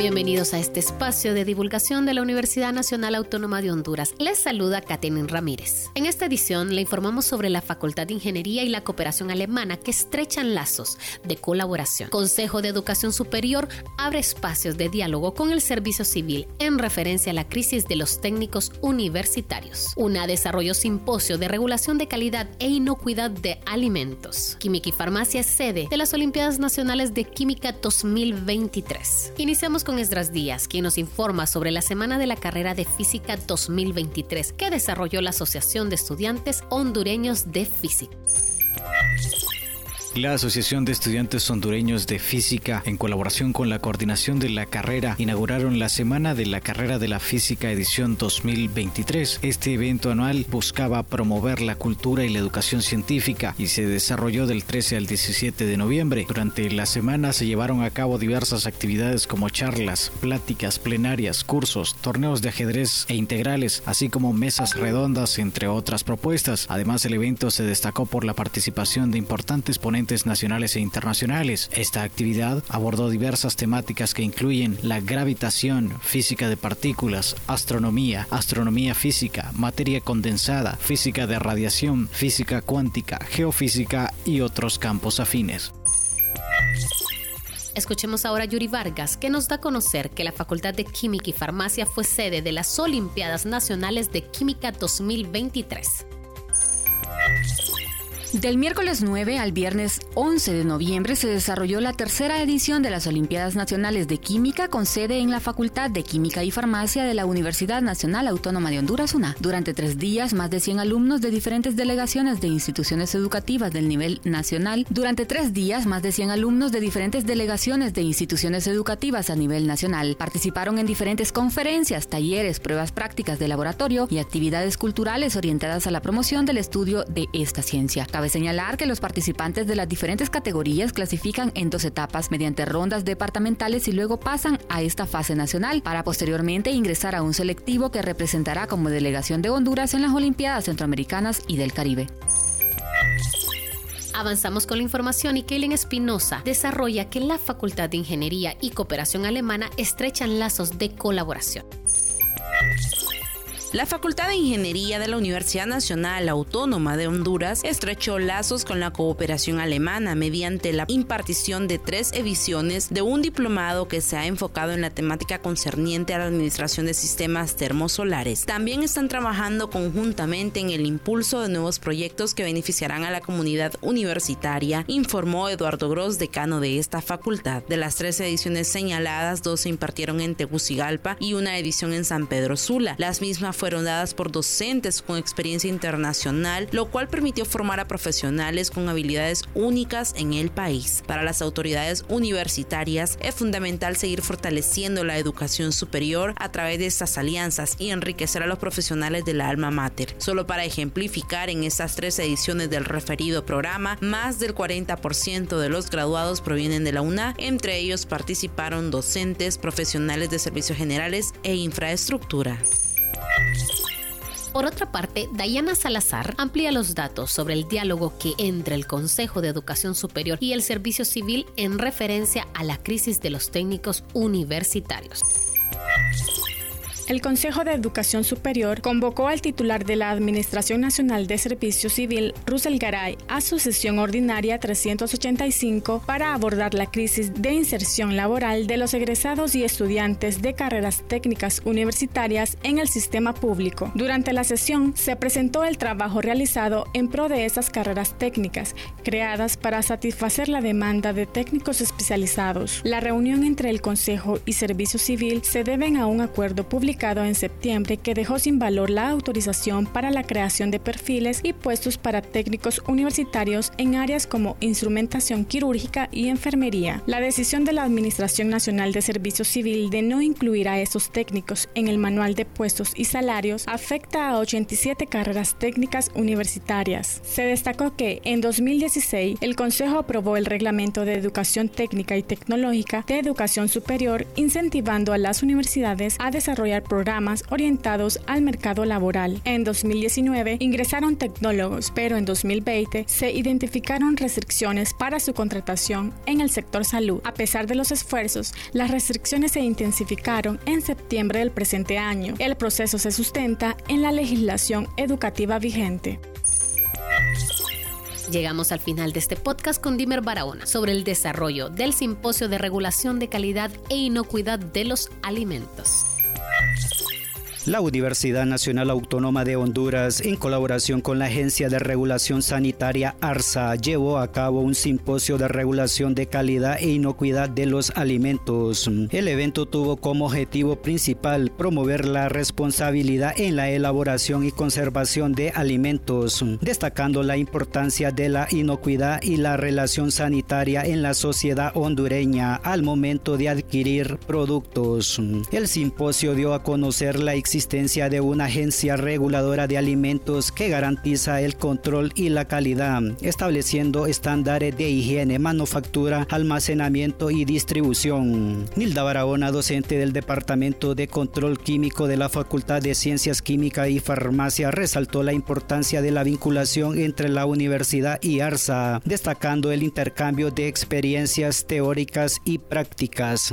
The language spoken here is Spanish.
Bienvenidos a este espacio de divulgación de la Universidad Nacional Autónoma de Honduras. Les saluda Katherine Ramírez. En esta edición le informamos sobre la Facultad de Ingeniería y la Cooperación Alemana que estrechan lazos de colaboración. Consejo de Educación Superior abre espacios de diálogo con el servicio civil en referencia a la crisis de los técnicos universitarios. UNA desarrolló simposio de regulación de calidad e inocuidad de alimentos. Química y Farmacia sede de las Olimpiadas Nacionales de Química 2023. Iniciamos con con Esdras Díaz, quien nos informa sobre la Semana de la Carrera de Física 2023 que desarrolló la Asociación de Estudiantes Hondureños de Física. La Asociación de Estudiantes Hondureños de Física, en colaboración con la coordinación de la carrera, inauguraron la Semana de la Carrera de la Física edición 2023. Este evento anual buscaba promover la cultura y la educación científica y se desarrolló del 13 al 17 de noviembre. Durante la semana se llevaron a cabo diversas actividades como charlas, pláticas, plenarias, cursos, torneos de ajedrez e integrales, así como mesas redondas, entre otras propuestas. Además, el evento se destacó por la participación de importantes ponentes nacionales e internacionales. Esta actividad abordó diversas temáticas que incluyen la gravitación, física de partículas, astronomía, astronomía física, materia condensada, física de radiación, física cuántica, geofísica y otros campos afines. Escuchemos ahora a Yuri Vargas, que nos da a conocer que la Facultad de Química y Farmacia fue sede de las Olimpiadas Nacionales de Química 2023. Del miércoles 9 al viernes 11 de noviembre se desarrolló la tercera edición de las Olimpiadas Nacionales de Química con sede en la Facultad de Química y Farmacia de la Universidad Nacional Autónoma de Honduras, UNA. Durante tres días, más de 100 alumnos de diferentes delegaciones de instituciones educativas del nivel nacional. Durante tres días, más de 100 alumnos de diferentes delegaciones de instituciones educativas a nivel nacional participaron en diferentes conferencias, talleres, pruebas prácticas de laboratorio y actividades culturales orientadas a la promoción del estudio de esta ciencia. Cabe señalar que los participantes de las diferentes categorías clasifican en dos etapas mediante rondas departamentales y luego pasan a esta fase nacional para posteriormente ingresar a un selectivo que representará como delegación de Honduras en las Olimpiadas Centroamericanas y del Caribe. Avanzamos con la información y Kaylin Espinosa desarrolla que la Facultad de Ingeniería y Cooperación Alemana estrechan lazos de colaboración. La Facultad de Ingeniería de la Universidad Nacional Autónoma de Honduras estrechó lazos con la cooperación alemana mediante la impartición de tres ediciones de un diplomado que se ha enfocado en la temática concerniente a la administración de sistemas termosolares. También están trabajando conjuntamente en el impulso de nuevos proyectos que beneficiarán a la comunidad universitaria, informó Eduardo Gross, decano de esta facultad. De las tres ediciones señaladas, dos se impartieron en Tegucigalpa y una edición en San Pedro Sula. Las mismas fueron dadas por docentes con experiencia internacional, lo cual permitió formar a profesionales con habilidades únicas en el país. Para las autoridades universitarias es fundamental seguir fortaleciendo la educación superior a través de estas alianzas y enriquecer a los profesionales de la alma mater. Solo para ejemplificar, en estas tres ediciones del referido programa, más del 40% de los graduados provienen de la UNA, entre ellos participaron docentes, profesionales de servicios generales e infraestructura. Por otra parte, Dayana Salazar amplía los datos sobre el diálogo que entre el Consejo de Educación Superior y el Servicio Civil en referencia a la crisis de los técnicos universitarios. El Consejo de Educación Superior convocó al titular de la Administración Nacional de Servicio Civil, Russell Garay, a su sesión ordinaria 385 para abordar la crisis de inserción laboral de los egresados y estudiantes de carreras técnicas universitarias en el sistema público. Durante la sesión se presentó el trabajo realizado en pro de esas carreras técnicas, creadas para satisfacer la demanda de técnicos especializados. La reunión entre el Consejo y Servicio Civil se deben a un acuerdo público en septiembre que dejó sin valor la autorización para la creación de perfiles y puestos para técnicos universitarios en áreas como instrumentación quirúrgica y enfermería. La decisión de la Administración Nacional de Servicio Civil de no incluir a esos técnicos en el manual de puestos y salarios afecta a 87 carreras técnicas universitarias. Se destacó que en 2016 el Consejo aprobó el Reglamento de Educación Técnica y Tecnológica de Educación Superior incentivando a las universidades a desarrollar programas orientados al mercado laboral. En 2019 ingresaron tecnólogos, pero en 2020 se identificaron restricciones para su contratación en el sector salud. A pesar de los esfuerzos, las restricciones se intensificaron en septiembre del presente año. El proceso se sustenta en la legislación educativa vigente. Llegamos al final de este podcast con Dimer Barahona sobre el desarrollo del Simposio de Regulación de Calidad e Inocuidad de los Alimentos. La Universidad Nacional Autónoma de Honduras, en colaboración con la Agencia de Regulación Sanitaria ARSA, llevó a cabo un simposio de regulación de calidad e inocuidad de los alimentos. El evento tuvo como objetivo principal promover la responsabilidad en la elaboración y conservación de alimentos, destacando la importancia de la inocuidad y la relación sanitaria en la sociedad hondureña al momento de adquirir productos. El simposio dio a conocer la existencia de una agencia reguladora de alimentos que garantiza el control y la calidad, estableciendo estándares de higiene, manufactura, almacenamiento y distribución. Nilda Barahona, docente del Departamento de Control Químico de la Facultad de Ciencias Química y Farmacia, resaltó la importancia de la vinculación entre la universidad y ARSA, destacando el intercambio de experiencias teóricas y prácticas.